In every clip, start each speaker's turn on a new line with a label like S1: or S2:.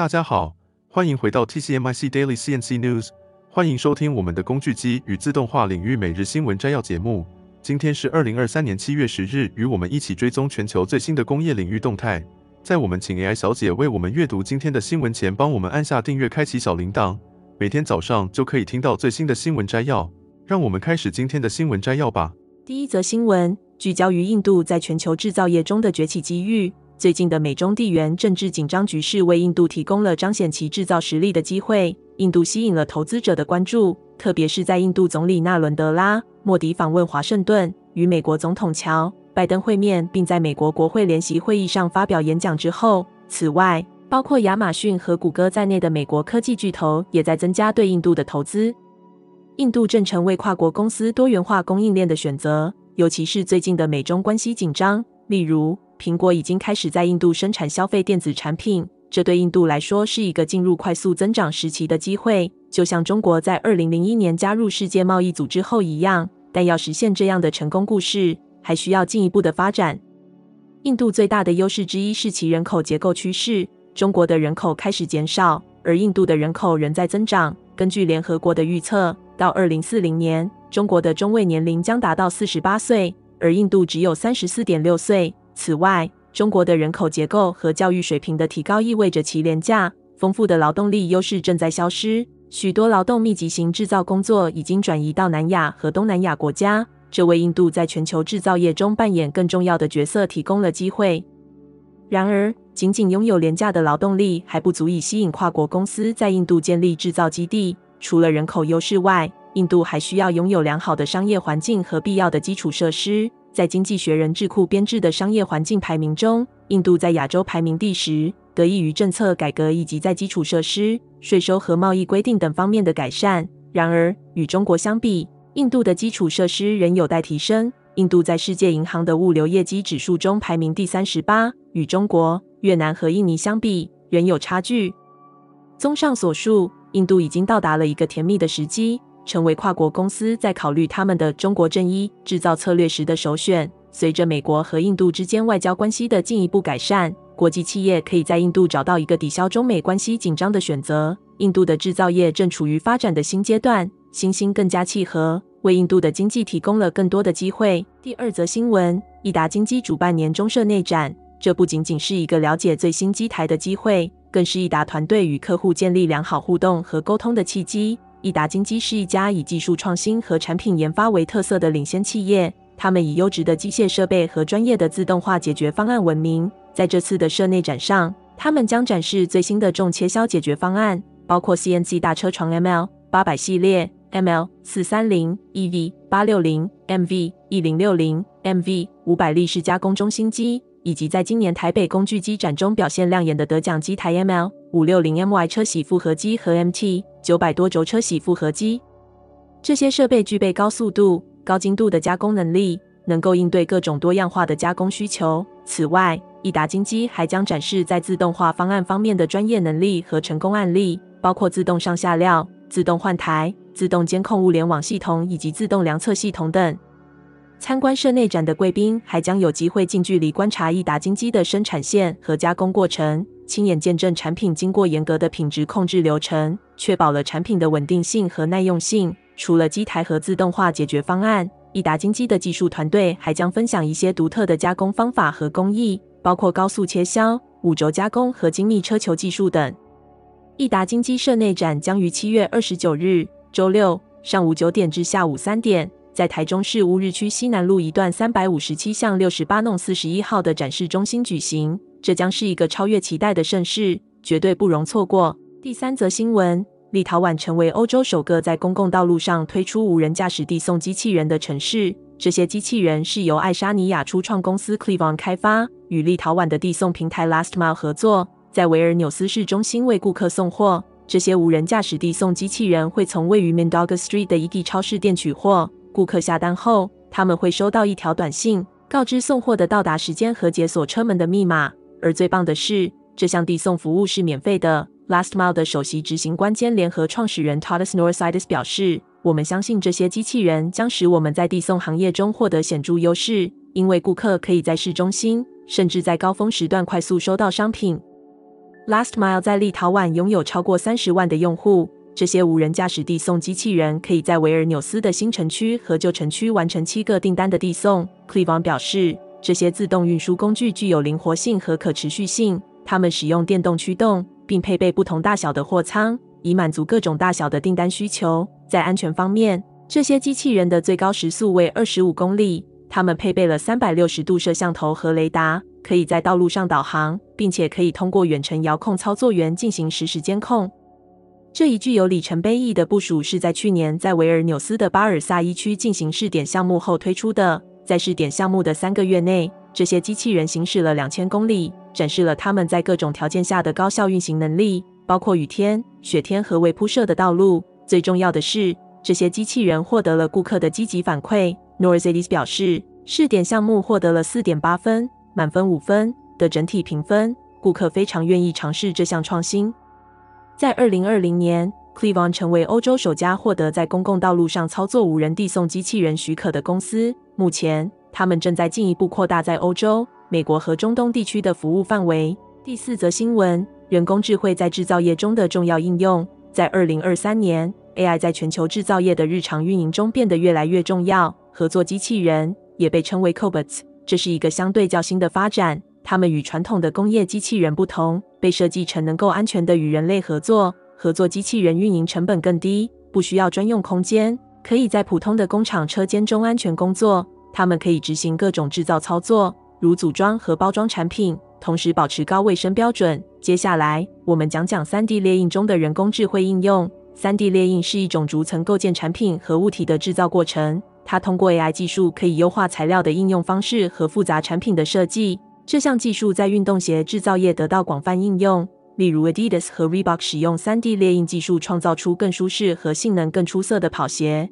S1: 大家好，欢迎回到 TCMIC Daily CNC News，欢迎收听我们的工具机与自动化领域每日新闻摘要节目。今天是二零二三年七月十日，与我们一起追踪全球最新的工业领域动态。在我们请 AI 小姐为我们阅读今天的新闻前，帮我们按下订阅，开启小铃铛，每天早上就可以听到最新的新闻摘要。让我们开始今天的新闻摘要吧。
S2: 第一则新闻聚焦于印度在全球制造业中的崛起机遇。最近的美中地缘政治紧张局势为印度提供了彰显其制造实力的机会。印度吸引了投资者的关注，特别是在印度总理纳伦德拉·莫迪访问华盛顿，与美国总统乔·拜登会面，并在美国国会联席会议上发表演讲之后。此外，包括亚马逊和谷歌在内的美国科技巨头也在增加对印度的投资。印度正成为跨国公司多元化供应链的选择，尤其是最近的美中关系紧张，例如。苹果已经开始在印度生产消费电子产品，这对印度来说是一个进入快速增长时期的机会，就像中国在二零零一年加入世界贸易组织后一样。但要实现这样的成功故事，还需要进一步的发展。印度最大的优势之一是其人口结构趋势，中国的人口开始减少，而印度的人口仍在增长。根据联合国的预测，到二零四零年，中国的中位年龄将达到四十八岁，而印度只有三十四点六岁。此外，中国的人口结构和教育水平的提高意味着其廉价、丰富的劳动力优势正在消失。许多劳动密集型制造工作已经转移到南亚和东南亚国家，这为印度在全球制造业中扮演更重要的角色提供了机会。然而，仅仅拥有廉价的劳动力还不足以吸引跨国公司在印度建立制造基地。除了人口优势外，印度还需要拥有良好的商业环境和必要的基础设施。在经济学人智库编制的商业环境排名中，印度在亚洲排名第十，得益于政策改革以及在基础设施、税收和贸易规定等方面的改善。然而，与中国相比，印度的基础设施仍有待提升。印度在世界银行的物流业绩指数中排名第三十八，与中国、越南和印尼相比，仍有差距。综上所述，印度已经到达了一个甜蜜的时机。成为跨国公司在考虑他们的中国正一制造策略时的首选。随着美国和印度之间外交关系的进一步改善，国际企业可以在印度找到一个抵消中美关系紧张的选择。印度的制造业正处于发展的新阶段，新兴更加契合，为印度的经济提供了更多的机会。第二则新闻：毅达金机主办年终社内展，这不仅仅是一个了解最新机台的机会，更是毅达团队与客户建立良好互动和沟通的契机。毅达精机是一家以技术创新和产品研发为特色的领先企业，他们以优质的机械设备和专业的自动化解决方案闻名。在这次的社内展上，他们将展示最新的重切削解决方案，包括 CNC 大车床 ML 八百系列、ML 四三零、EV 八六零、MV 一零六零、MV 五百立式加工中心机。以及在今年台北工具机展中表现亮眼的得奖机台 ML 五六零 MY 车銑复合机和 MT 九百多轴车铣复合机，这些设备具备高速度、高精度的加工能力，能够应对各种多样化的加工需求。此外，毅达精机还将展示在自动化方案方面的专业能力和成功案例，包括自动上下料、自动换台、自动监控物联网系统以及自动量测系统等。参观社内展的贵宾还将有机会近距离观察毅达精机的生产线和加工过程，亲眼见证产品经过严格的品质控制流程，确保了产品的稳定性和耐用性。除了机台和自动化解决方案，毅达精机的技术团队还将分享一些独特的加工方法和工艺，包括高速切削、五轴加工和精密车球技术等。毅达精机社内展将于七月二十九日周六上午九点至下午三点。在台中市乌日区西南路一段三百五十七巷六十八弄四十一号的展示中心举行，这将是一个超越期待的盛事，绝对不容错过。第三则新闻：立陶宛成为欧洲首个在公共道路上推出无人驾驶递送机器人的城市。这些机器人是由爱沙尼亚初创公司 Clevon 开发，与立陶宛的递送平台 Last Mile 合作，在维尔纽斯市中心为顾客送货。这些无人驾驶递送机器人会从位于 Mindaugas Street 的 IKEA 超市店取货。顾客下单后，他们会收到一条短信，告知送货的到达时间和解锁车门的密码。而最棒的是，这项递送服务是免费的。Last Mile 的首席执行官兼联合创始人 Tautas Norisidis 表示：“我们相信这些机器人将使我们在递送行业中获得显著优势，因为顾客可以在市中心，甚至在高峰时段快速收到商品。” Last Mile 在立陶宛拥有超过三十万的用户。这些无人驾驶递送机器人可以在维尔纽斯的新城区和旧城区完成七个订单的递送。Clevon 表示，这些自动运输工具具有灵活性和可持续性。它们使用电动驱动，并配备不同大小的货舱，以满足各种大小的订单需求。在安全方面，这些机器人的最高时速为二十五公里。它们配备了三百六十度摄像头和雷达，可以在道路上导航，并且可以通过远程遥控操作员进行实时监控。这一具有里程碑意义的部署是在去年在维尔纽斯的巴尔萨伊区进行试点项目后推出的。在试点项目的三个月内，这些机器人行驶了两千公里，展示了他们在各种条件下的高效运行能力，包括雨天、雪天和未铺设的道路。最重要的是，这些机器人获得了顾客的积极反馈。Norizadis 表示，试点项目获得了四点八分，满分五分的整体评分，顾客非常愿意尝试这项创新。在二零二零年，Clevon 成为欧洲首家获得在公共道路上操作无人递送机器人许可的公司。目前，他们正在进一步扩大在欧洲、美国和中东地区的服务范围。第四则新闻：人工智慧在制造业中的重要应用。在二零二三年，AI 在全球制造业的日常运营中变得越来越重要。合作机器人也被称为 Cobots，这是一个相对较新的发展。它们与传统的工业机器人不同。被设计成能够安全的与人类合作。合作机器人运营成本更低，不需要专用空间，可以在普通的工厂车间中安全工作。它们可以执行各种制造操作，如组装和包装产品，同时保持高卫生标准。接下来，我们讲讲 3D 列印中的人工智慧应用。3D 列印是一种逐层构建产品和物体的制造过程。它通过 AI 技术可以优化材料的应用方式和复杂产品的设计。这项技术在运动鞋制造业得到广泛应用，例如 Adidas 和 Reebok 使用 3D 列印技术创造出更舒适和性能更出色的跑鞋。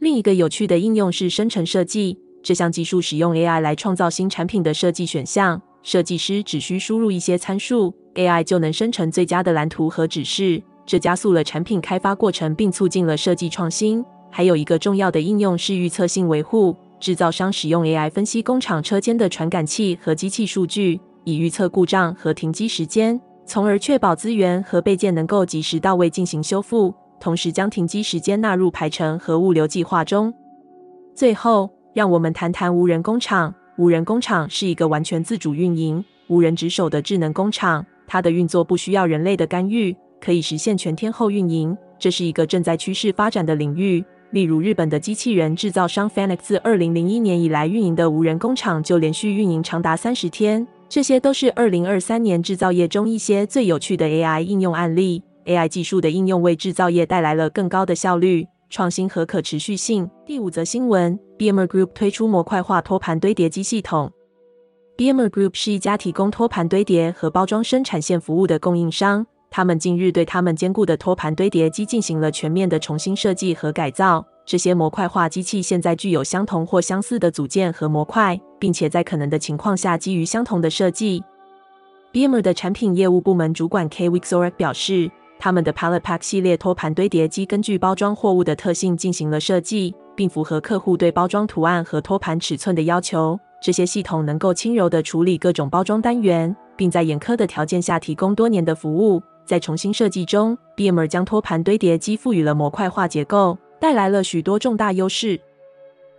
S2: 另一个有趣的应用是生成设计，这项技术使用 AI 来创造新产品的设计选项。设计师只需输入一些参数，AI 就能生成最佳的蓝图和指示，这加速了产品开发过程并促进了设计创新。还有一个重要的应用是预测性维护。制造商使用 AI 分析工厂车间的传感器和机器数据，以预测故障和停机时间，从而确保资源和备件能够及时到位进行修复，同时将停机时间纳入排程和物流计划中。最后，让我们谈谈无人工厂。无人工厂是一个完全自主运营、无人值守的智能工厂，它的运作不需要人类的干预，可以实现全天候运营。这是一个正在趋势发展的领域。例如，日本的机器人制造商 Fanuc 自二零零一年以来运营的无人工厂就连续运营长达三十天。这些都是二零二三年制造业中一些最有趣的 AI 应用案例。AI 技术的应用为制造业带来了更高的效率、创新和可持续性。第五则新闻：Bimmer Group 推出模块化托盘堆叠机系统。Bimmer Group 是一家提供托盘堆叠和包装生产线服务的供应商。他们近日对他们坚固的托盘堆叠机进行了全面的重新设计和改造。这些模块化机器现在具有相同或相似的组件和模块，并且在可能的情况下基于相同的设计。BMR 的产品业务部门主管 K Wiksorek 表示，他们的 Pallet Pack 系列托盘堆叠机根据包装货物的特性进行了设计，并符合客户对包装图案和托盘尺寸的要求。这些系统能够轻柔地处理各种包装单元，并在严苛的条件下提供多年的服务。在重新设计中，BMR 将托盘堆叠机赋予了模块化结构，带来了许多重大优势。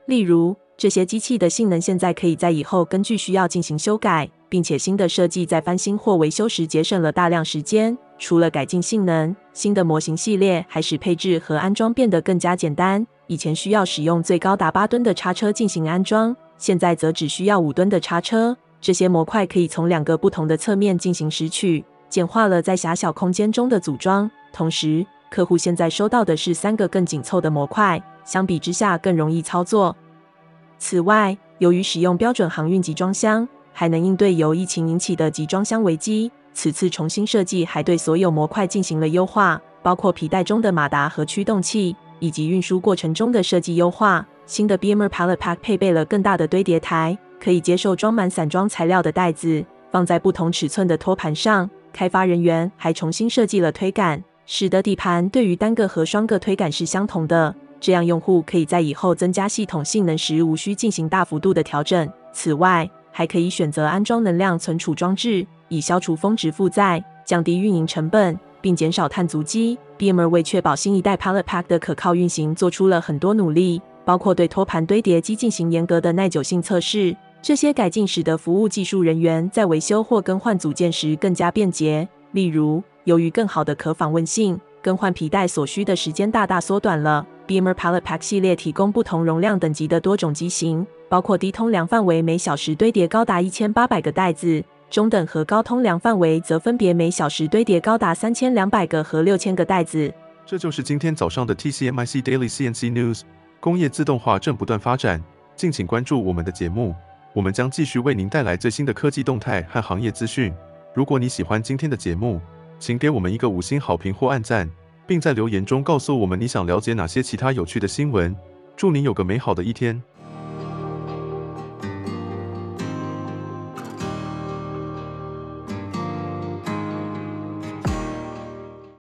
S2: 例如，这些机器的性能现在可以在以后根据需要进行修改，并且新的设计在翻新或维修时节省了大量时间。除了改进性能，新的模型系列还使配置和安装变得更加简单。以前需要使用最高达八吨的叉车进行安装，现在则只需要五吨的叉车。这些模块可以从两个不同的侧面进行拾取。简化了在狭小空间中的组装，同时客户现在收到的是三个更紧凑的模块，相比之下更容易操作。此外，由于使用标准航运集装箱，还能应对由疫情引起的集装箱危机。此次重新设计还对所有模块进行了优化，包括皮带中的马达和驱动器，以及运输过程中的设计优化。新的 BMER Pallet Pack 配备了更大的堆叠台，可以接受装满散装材料的袋子，放在不同尺寸的托盘上。开发人员还重新设计了推杆，使得底盘对于单个和双个推杆是相同的。这样用户可以在以后增加系统性能时无需进行大幅度的调整。此外，还可以选择安装能量存储装置，以消除峰值负载。降低运营成本，并减少碳足迹。BMR 为确保新一代 Pallet Pack 的可靠运行，做出了很多努力，包括对托盘堆叠机进行严格的耐久性测试。这些改进使得服务技术人员在维修或更换组件时更加便捷。例如，由于更好的可访问性，更换皮带所需的时间大大缩短了。BEAMER Pallet Pack 系列提供不同容量等级的多种机型，包括低通量范围每小时堆叠高达一千八百个袋子，中等和高通量范围则分别每小时堆叠高达三千两百个和六千个袋子。
S1: 这就是今天早上的 TCMIC Daily CNC News。工业自动化正不断发展，敬请关注我们的节目。我们将继续为您带来最新的科技动态和行业资讯。如果你喜欢今天的节目，请给我们一个五星好评或按赞，并在留言中告诉我们你想了解哪些其他有趣的新闻。祝你有个美好的一天。